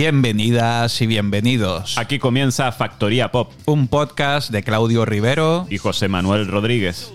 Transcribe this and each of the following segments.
Bienvenidas y bienvenidos. Aquí comienza Factoría Pop Un podcast de Claudio Rivero. y José Manuel Rodríguez.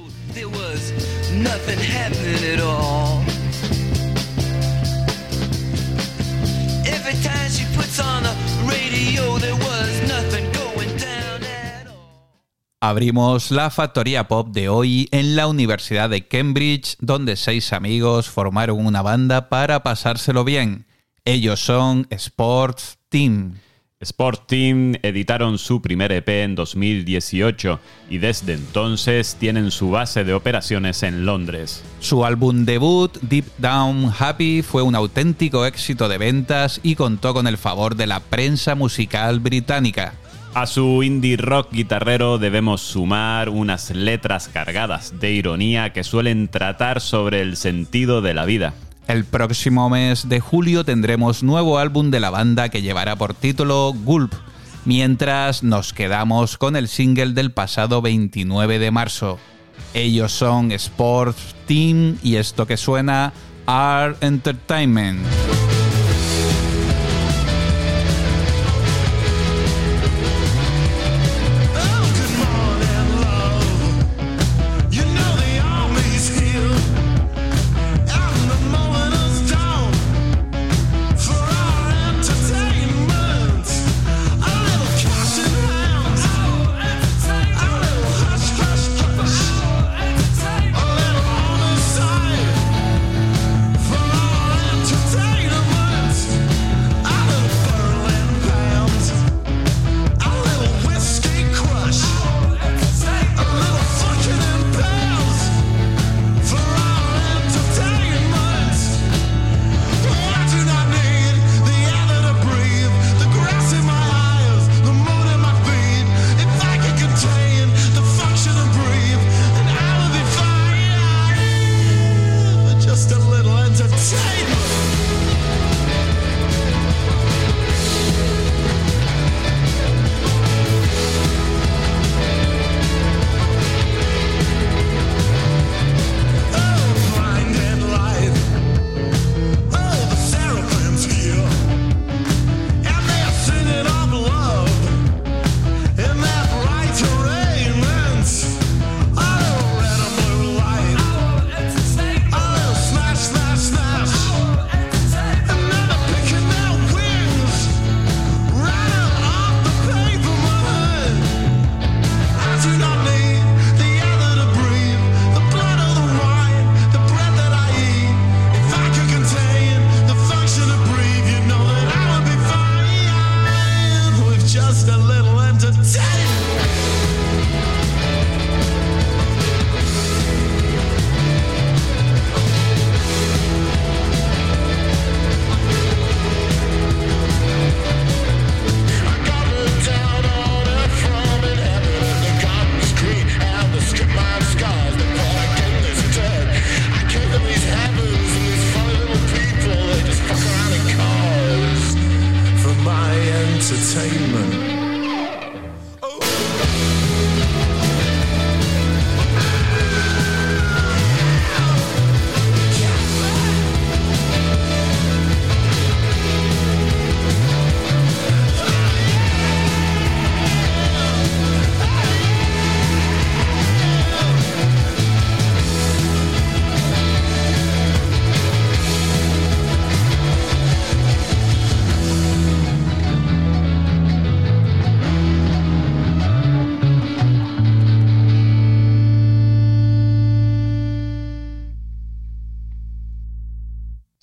Abrimos la Factoría Pop de hoy en la Universidad de Cambridge, donde seis amigos formaron una banda para pasárselo bien. Ellos son Sports Team. Sport Team editaron su primer EP en 2018 y desde entonces tienen su base de operaciones en Londres. Su álbum debut, Deep Down Happy, fue un auténtico éxito de ventas y contó con el favor de la prensa musical británica. A su indie rock guitarrero debemos sumar unas letras cargadas de ironía que suelen tratar sobre el sentido de la vida. El próximo mes de julio tendremos nuevo álbum de la banda que llevará por título Gulp, mientras nos quedamos con el single del pasado 29 de marzo. Ellos son Sports Team y esto que suena Art Entertainment.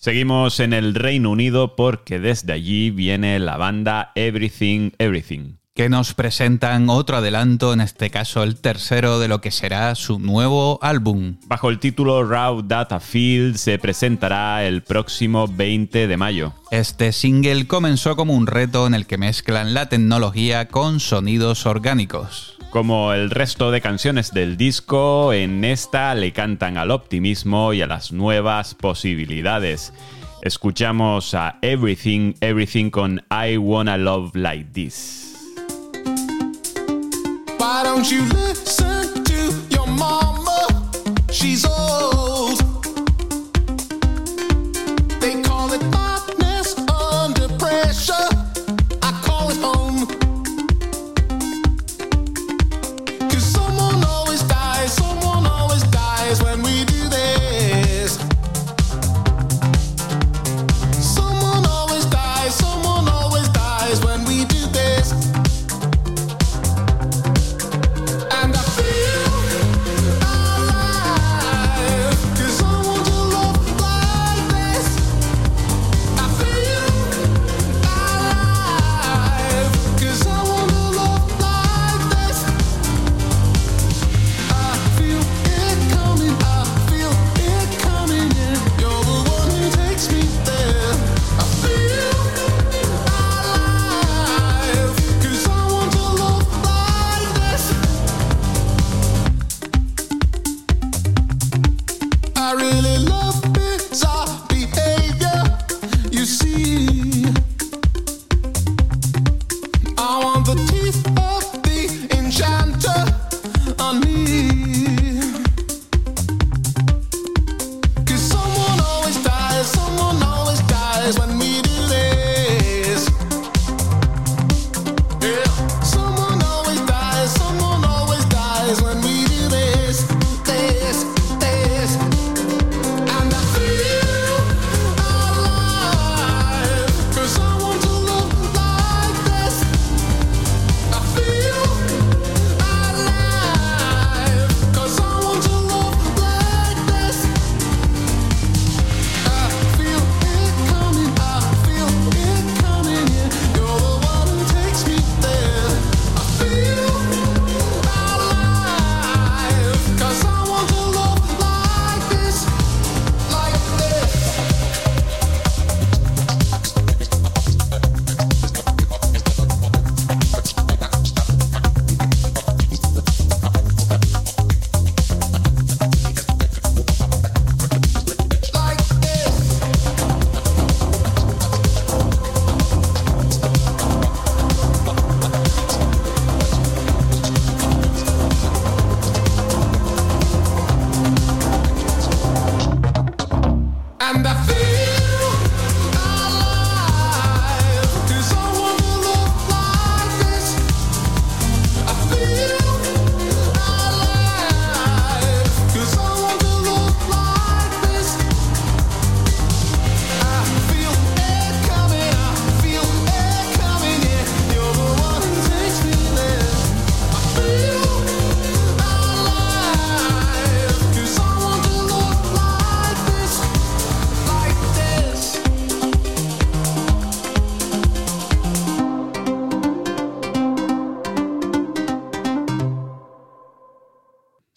Seguimos en el Reino Unido porque desde allí viene la banda Everything Everything. Que nos presentan otro adelanto, en este caso el tercero de lo que será su nuevo álbum. Bajo el título Raw Data Field se presentará el próximo 20 de mayo. Este single comenzó como un reto en el que mezclan la tecnología con sonidos orgánicos. Como el resto de canciones del disco, en esta le cantan al optimismo y a las nuevas posibilidades. Escuchamos a Everything, Everything con I Wanna Love Like This. Why don't you listen to your mama? She's old.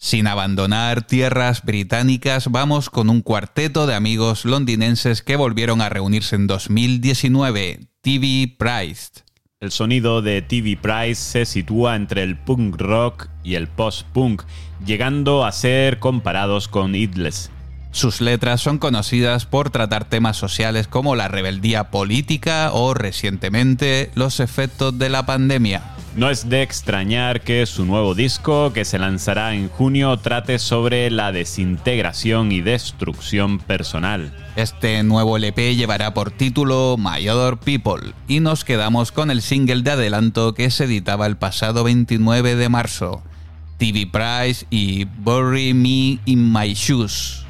Sin abandonar tierras británicas, vamos con un cuarteto de amigos londinenses que volvieron a reunirse en 2019, TV Priced. El sonido de TV Price se sitúa entre el punk rock y el post-punk, llegando a ser comparados con Idles. Sus letras son conocidas por tratar temas sociales como la rebeldía política o, recientemente, los efectos de la pandemia. No es de extrañar que su nuevo disco, que se lanzará en junio, trate sobre la desintegración y destrucción personal. Este nuevo LP llevará por título My Other People y nos quedamos con el single de adelanto que se editaba el pasado 29 de marzo, TV Price y Bury Me in My Shoes.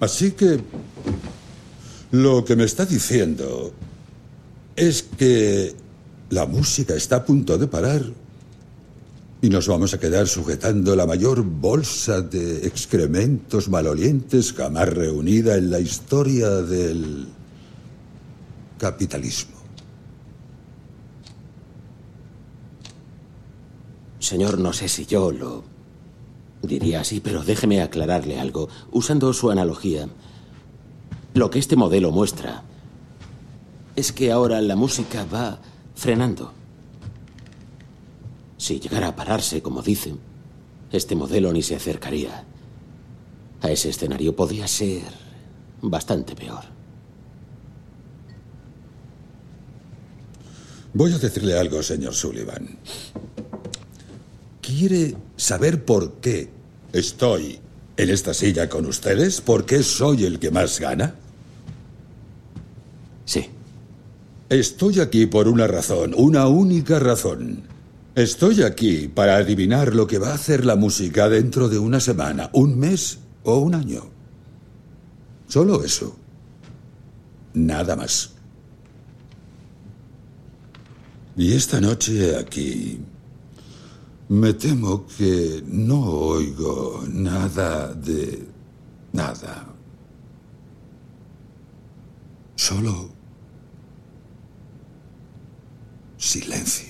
Así que lo que me está diciendo es que la música está a punto de parar y nos vamos a quedar sujetando la mayor bolsa de excrementos malolientes jamás reunida en la historia del capitalismo. Señor, no sé si yo lo diría así, pero déjeme aclararle algo. Usando su analogía, lo que este modelo muestra es que ahora la música va frenando. Si llegara a pararse, como dicen, este modelo ni se acercaría a ese escenario. Podría ser bastante peor. Voy a decirle algo, señor Sullivan. ¿Quiere saber por qué estoy en esta silla con ustedes? ¿Por qué soy el que más gana? Sí. Estoy aquí por una razón, una única razón. Estoy aquí para adivinar lo que va a hacer la música dentro de una semana, un mes o un año. Solo eso. Nada más. Y esta noche aquí me temo que no oigo nada de nada. Solo silencio.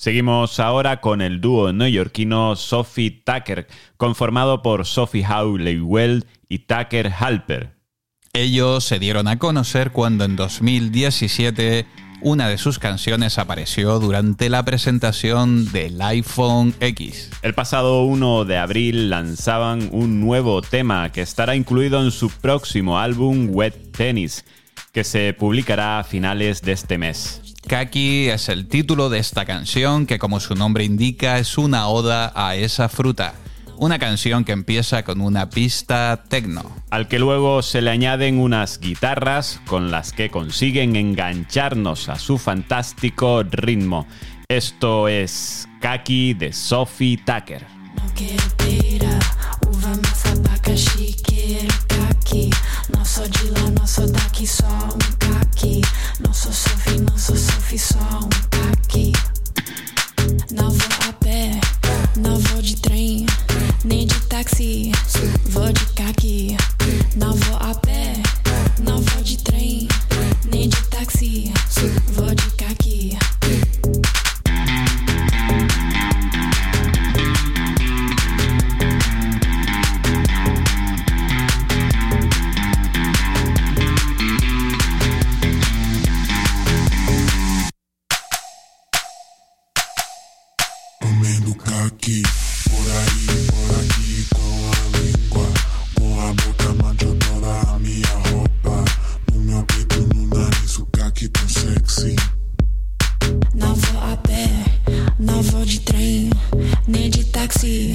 Seguimos ahora con el dúo neoyorquino Sophie Tucker, conformado por Sophie Howley-Weld y Tucker Halper. Ellos se dieron a conocer cuando en 2017 una de sus canciones apareció durante la presentación del iPhone X. El pasado 1 de abril lanzaban un nuevo tema que estará incluido en su próximo álbum Wet Tennis, que se publicará a finales de este mes. Kaki es el título de esta canción que como su nombre indica es una oda a esa fruta. Una canción que empieza con una pista techno. Al que luego se le añaden unas guitarras con las que consiguen engancharnos a su fantástico ritmo. Esto es Kaki de Sophie Tucker. Não só caqui. Por aí, por aqui, com a língua. Com a boca manchadora, a minha roupa. No meu peito, no nariz, o caqui tão sexy. Não vou a pé, não vou de trem, nem de táxi.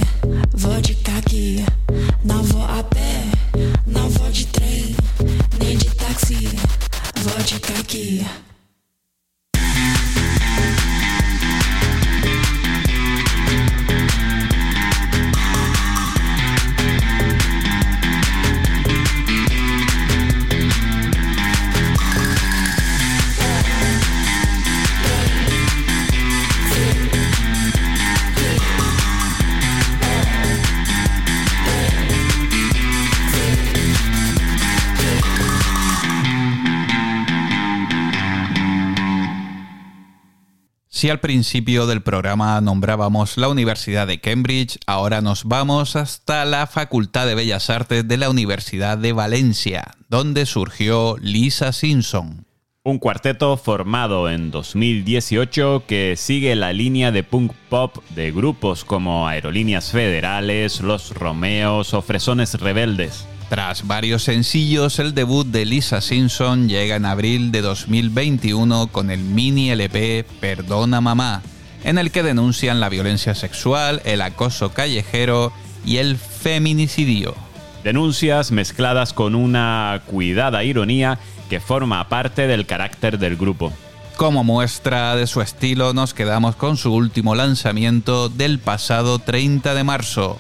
Si al principio del programa nombrábamos la Universidad de Cambridge, ahora nos vamos hasta la Facultad de Bellas Artes de la Universidad de Valencia, donde surgió Lisa Simpson. Un cuarteto formado en 2018 que sigue la línea de punk pop de grupos como Aerolíneas Federales, Los Romeos o Fresones Rebeldes. Tras varios sencillos, el debut de Lisa Simpson llega en abril de 2021 con el mini LP Perdona Mamá, en el que denuncian la violencia sexual, el acoso callejero y el feminicidio. Denuncias mezcladas con una cuidada ironía que forma parte del carácter del grupo. Como muestra de su estilo, nos quedamos con su último lanzamiento del pasado 30 de marzo,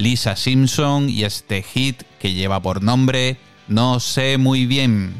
Lisa Simpson y este hit que lleva por nombre No sé muy bien.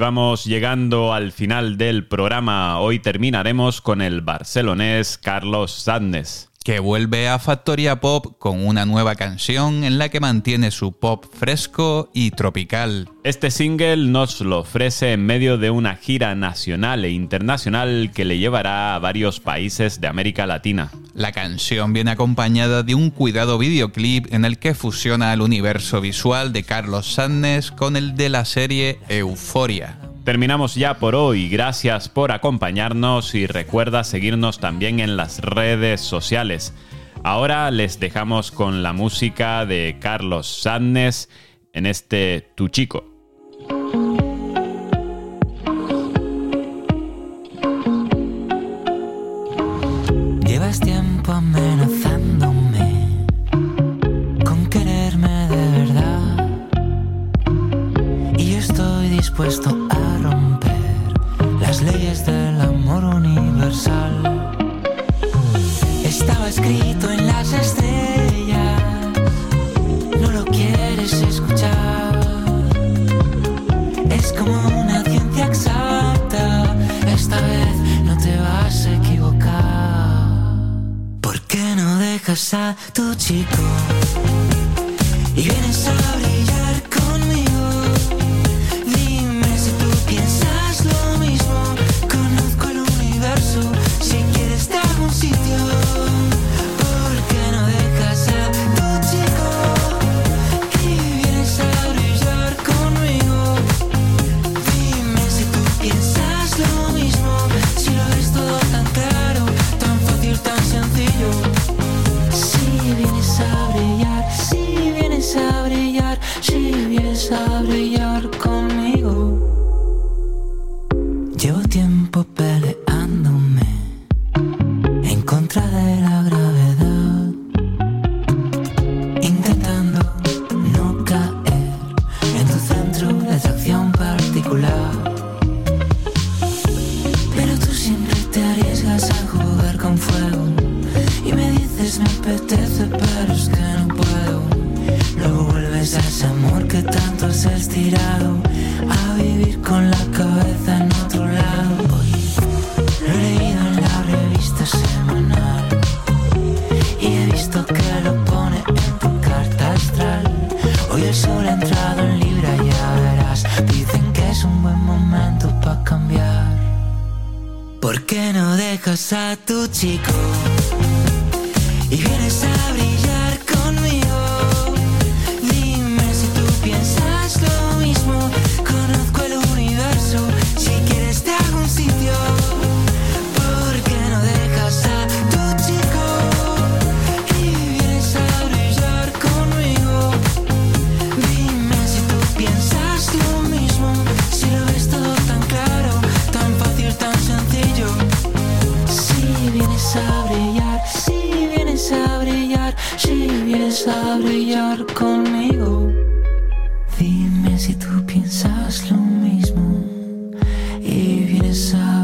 Vamos llegando al final del programa. Hoy terminaremos con el barcelonés Carlos Sadness. Que vuelve a Factoria Pop con una nueva canción en la que mantiene su pop fresco y tropical. Este single nos lo ofrece en medio de una gira nacional e internacional que le llevará a varios países de América Latina. La canción viene acompañada de un cuidado videoclip en el que fusiona el universo visual de Carlos Sannes con el de la serie Euforia. Terminamos ya por hoy, gracias por acompañarnos y recuerda seguirnos también en las redes sociales. Ahora les dejamos con la música de Carlos Sannes en este Tu Chico. Escrito en las estrellas, no lo quieres escuchar. Es como una ciencia exacta, esta vez no te vas a equivocar. ¿Por qué no dejas a tu chico Hoy el sol ha entrado en Libra, ya verás. Dicen que es un buen momento para cambiar. ¿Por qué no dejas a tu chico y vienes a brillar? piensas lo mismo y vienes a